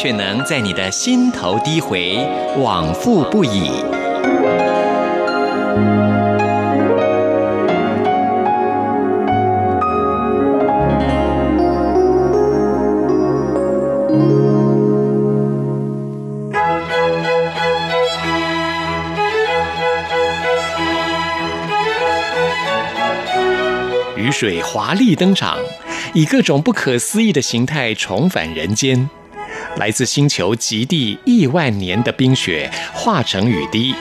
却能在你的心头低回，往复不已。雨水华丽登场。以各种不可思议的形态重返人间，来自星球极地亿万年的冰雪化成雨滴，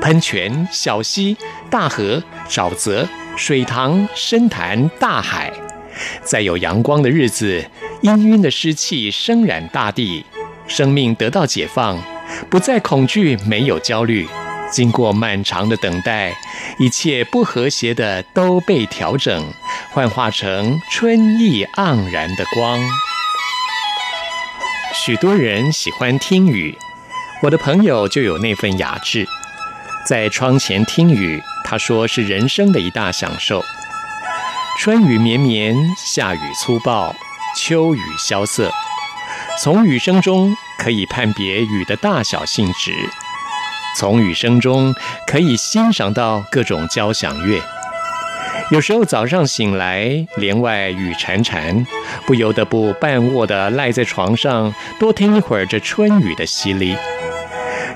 喷泉、小溪、大河、沼泽、水塘、深潭、大海，在有阳光的日子，氤氲的湿气升染大地，生命得到解放，不再恐惧，没有焦虑。经过漫长的等待，一切不和谐的都被调整。幻化成春意盎然的光。许多人喜欢听雨，我的朋友就有那份雅致，在窗前听雨，他说是人生的一大享受。春雨绵绵，夏雨粗暴，秋雨萧瑟。从雨声中可以判别雨的大小性质，从雨声中可以欣赏到各种交响乐。有时候早上醒来，帘外雨潺潺，不由得不半卧的赖在床上，多听一会儿这春雨的淅沥。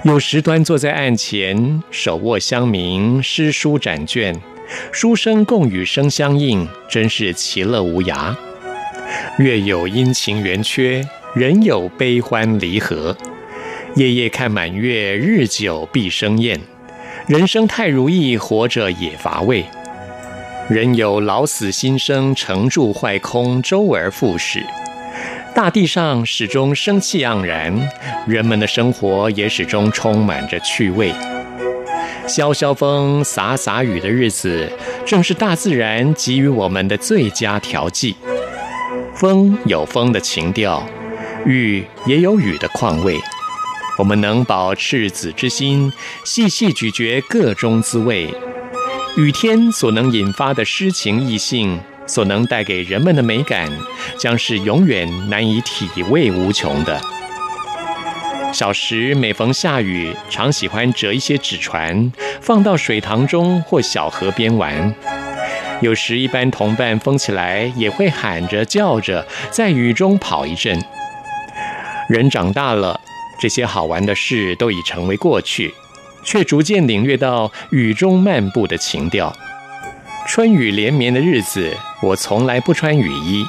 有时端坐在案前，手握香茗，诗书展卷，书声共雨声相应，真是其乐无涯。月有阴晴圆缺，人有悲欢离合。夜夜看满月，日久必生厌。人生太如意，活着也乏味。人有老死新生，成住坏空，周而复始。大地上始终生气盎然，人们的生活也始终充满着趣味。萧萧风，洒洒雨的日子，正是大自然给予我们的最佳调剂。风有风的情调，雨也有雨的况味。我们能保赤子之心，细细咀嚼个中滋味。雨天所能引发的诗情意兴，所能带给人们的美感，将是永远难以体味无穷的。小时每逢下雨，常喜欢折一些纸船，放到水塘中或小河边玩。有时一班同伴疯起来，也会喊着叫着，在雨中跑一阵。人长大了，这些好玩的事都已成为过去。却逐渐领略到雨中漫步的情调。春雨连绵的日子，我从来不穿雨衣，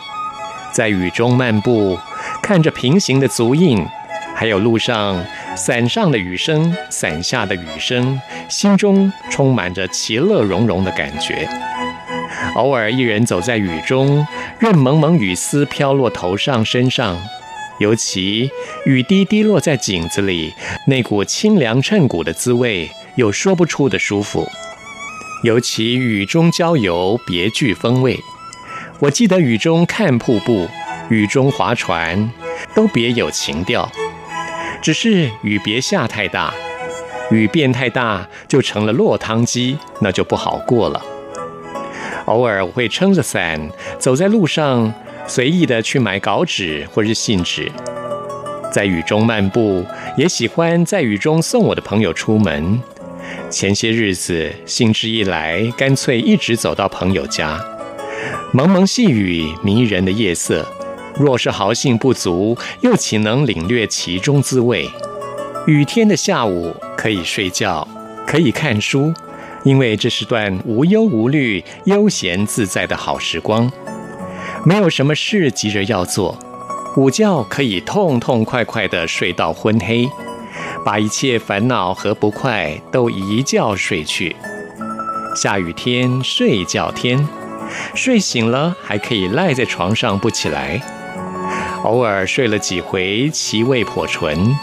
在雨中漫步，看着平行的足印，还有路上伞上的雨声、伞下的雨声，心中充满着其乐融融的感觉。偶尔一人走在雨中，任蒙蒙雨丝飘落头上身上。尤其雨滴滴落在井子里，那股清凉衬骨的滋味，有说不出的舒服。尤其雨中郊游，别具风味。我记得雨中看瀑布，雨中划船，都别有情调。只是雨别下太大，雨变太大就成了落汤鸡，那就不好过了。偶尔我会撑着伞走在路上。随意的去买稿纸或是信纸，在雨中漫步，也喜欢在雨中送我的朋友出门。前些日子兴致一来，干脆一直走到朋友家。蒙蒙细雨，迷人的夜色，若是豪兴不足，又岂能领略其中滋味？雨天的下午可以睡觉，可以看书，因为这是段无忧无虑、悠闲自在的好时光。没有什么事急着要做，午觉可以痛痛快快地睡到昏黑，把一切烦恼和不快都一觉睡去。下雨天睡觉天，睡醒了还可以赖在床上不起来。偶尔睡了几回，其味颇醇，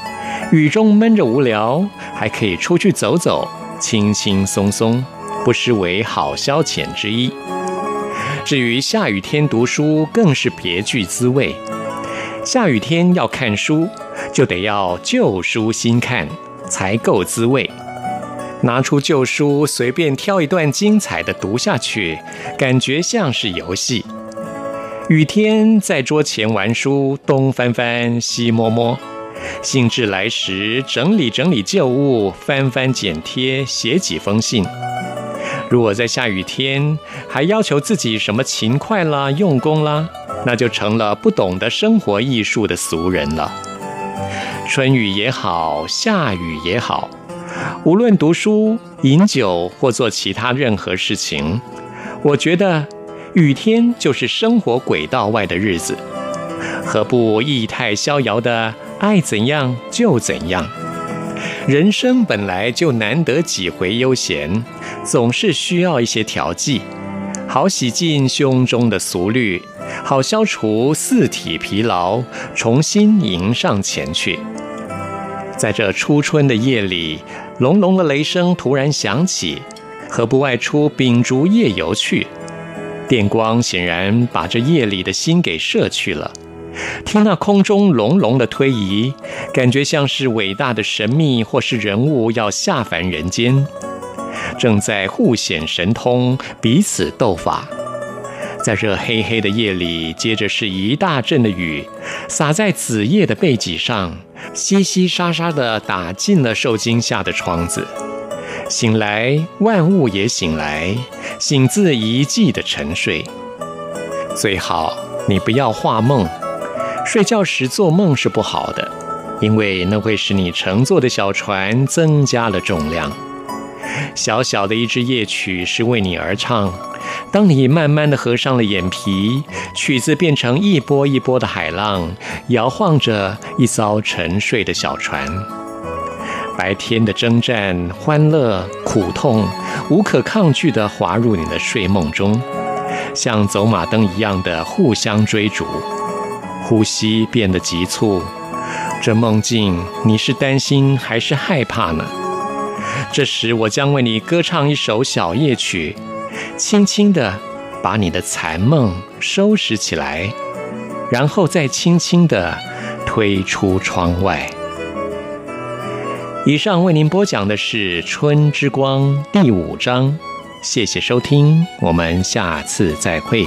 雨中闷着无聊，还可以出去走走，轻轻松松，不失为好消遣之一。至于下雨天读书，更是别具滋味。下雨天要看书，就得要旧书新看，才够滋味。拿出旧书，随便挑一段精彩的读下去，感觉像是游戏。雨天在桌前玩书，东翻翻，西摸摸，兴致来时整理整理旧物，翻翻剪贴，写几封信。如果在下雨天还要求自己什么勤快啦、用功啦，那就成了不懂得生活艺术的俗人了。春雨也好，夏雨也好。无论读书、饮酒或做其他任何事情，我觉得雨天就是生活轨道外的日子，何不意态逍遥的爱怎样就怎样？人生本来就难得几回悠闲，总是需要一些调剂，好洗净胸中的俗虑，好消除四体疲劳，重新迎上前去。在这初春的夜里，隆隆的雷声突然响起，何不外出秉烛夜游去？电光显然把这夜里的心给摄去了。听那空中隆隆的推移，感觉像是伟大的神秘或是人物要下凡人间，正在互显神通，彼此斗法。在这黑黑的夜里，接着是一大阵的雨，洒在子夜的背脊上，淅淅沙沙地打进了受惊吓的窗子。醒来，万物也醒来，醒自一季的沉睡。最好你不要画梦，睡觉时做梦是不好的，因为那会使你乘坐的小船增加了重量。小小的一支夜曲是为你而唱。当你慢慢的合上了眼皮，曲子变成一波一波的海浪，摇晃着一艘沉睡的小船。白天的征战、欢乐、苦痛，无可抗拒地滑入你的睡梦中，像走马灯一样的互相追逐。呼吸变得急促，这梦境你是担心还是害怕呢？这时我将为你歌唱一首小夜曲。轻轻地把你的残梦收拾起来，然后再轻轻地推出窗外。以上为您播讲的是《春之光》第五章，谢谢收听，我们下次再会。